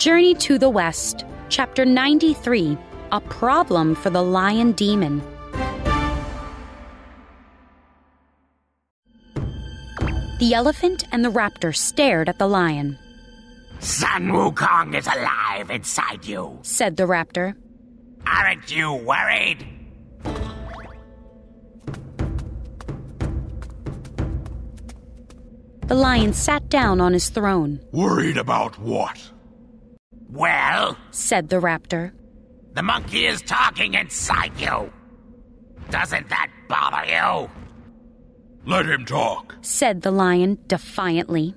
Journey to the West, Chapter 93 A Problem for the Lion Demon. The elephant and the raptor stared at the lion, Sun Wukong is alive inside you. said the raptor. Aren't you worried? The lion sat down on his throne, Worried about what? Well, said the raptor. the monkey is talking inside you. Doesn't that bother you? Let him talk. said the lion defiantly.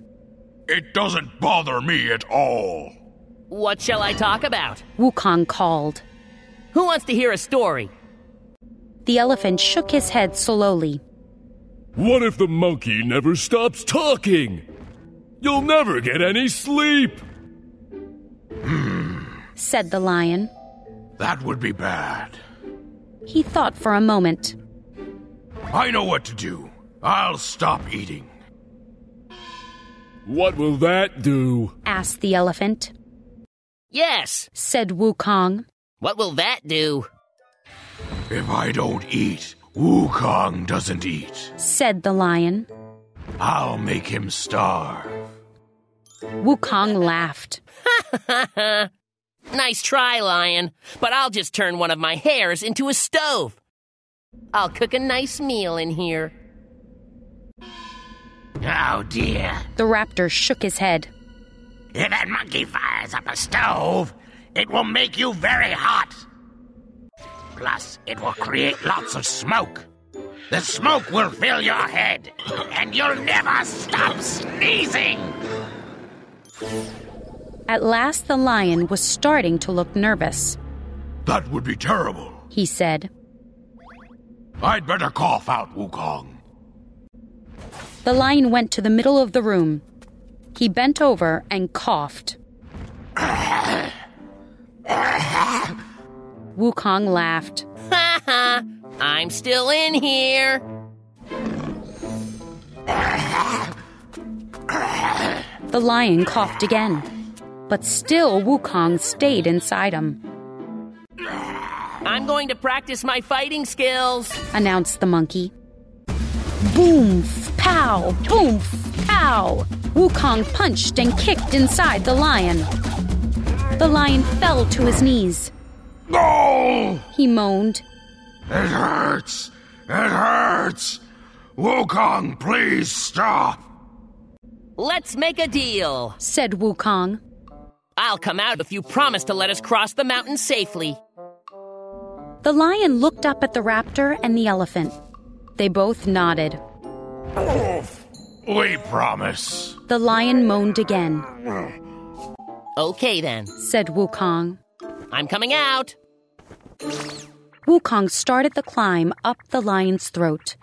It doesn't bother me at all. What shall I talk about? Wukong called. Who wants to hear a story? The elephant shook his head slowly. What if the monkey never stops talking? You'll never get any sleep. Said the lion. That would be bad. He thought for a moment. I know what to do. I'll stop eating. What will that do? asked the elephant. Yes. Said Wukong. What will that do? If I don't eat, Wukong doesn't eat. Said the lion. I'll make him starve. Wukong laughed. Nice try, lion. But I'll just turn one of my hairs into a stove. I'll cook a nice meal in here. Oh dear. The raptor shook his head. If that monkey fires up a stove, it will make you very hot. Plus, it will create lots of smoke. The smoke will fill your head, and you'll never stop sneezing. At last, the lion was starting to look nervous. That would be terrible. He said. I'd better cough out Wukong. The lion went to the middle of the room. He bent over and coughed. Wukong laughed. Ha ha! I'm still in here. The lion coughed again. But still, Wukong stayed inside him, I'm going to practice my fighting skills. announced the monkey. Boom! Pow! Boom! Pow! Wukong punched and kicked inside the lion. The lion fell to his knees. No! He moaned. It hurts! It hurts! Wukong, please stop! Let's make a deal. said Wukong. I'll come out if you promise to let us cross the mountain safely. The lion looked up at the raptor and the elephant. They both nodded. We promise. The lion moaned again, Okay then. said Wukong. I'm coming out. Wukong started the climb up the lion's throat.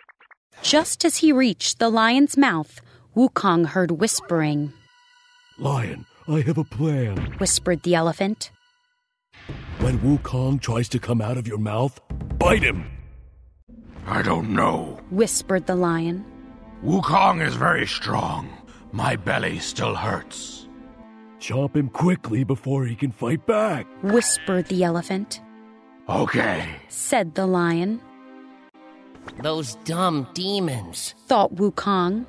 Just as he reached the lion's mouth, Wukong heard whispering, Lion, I have a plan. whispered the elephant. When Wukong tries to come out of your mouth, bite him. I don't know. whispered the lion. Wukong is very strong. My belly still hurts. Chop him quickly before he can fight back. whispered the elephant. Okay. Said the lion, Those dumb demons. thought Wukong.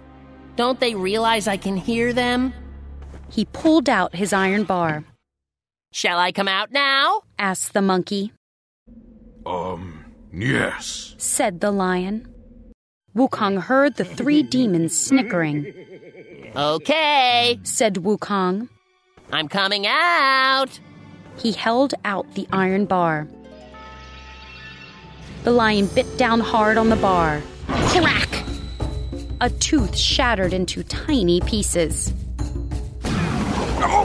Don't they realize I can hear them? He pulled out his iron bar, Shall I come out now? asked the monkey. Um, yes. Said the lion. Wukong heard the three demons snickering. Okay. Said Wukong. I'm coming out. He held out the iron bar. The lion bit down hard on the bar. Crack! A tooth shattered into tiny pieces. No!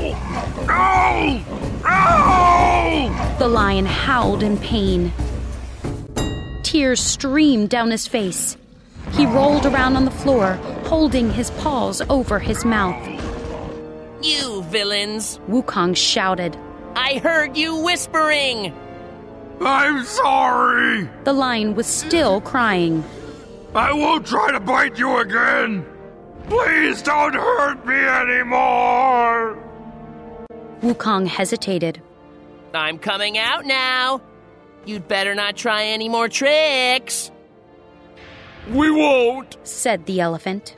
No! No! The lion howled in pain. Tears streamed down his face. He rolled around on the floor, holding his paws over his mouth. You villains. Wukong shouted. I heard you whispering. I'm sorry! The lion was still crying. I won't try to bite you again! Please don't hurt me anymore! Wukong hesitated. I'm coming out now. You'd better not try any more tricks. We won't! said the elephant.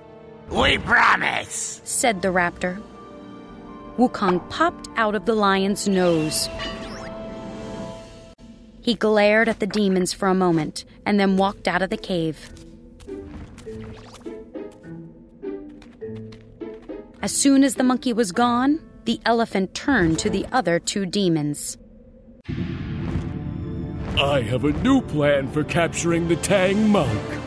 We promise. said the raptor. Wukong popped out of the lion's nose. He glared at the demons for a moment and then walked out of the cave. As soon as the monkey was gone, the elephant turned to the other two demons. I have a new plan for capturing the Tang monk.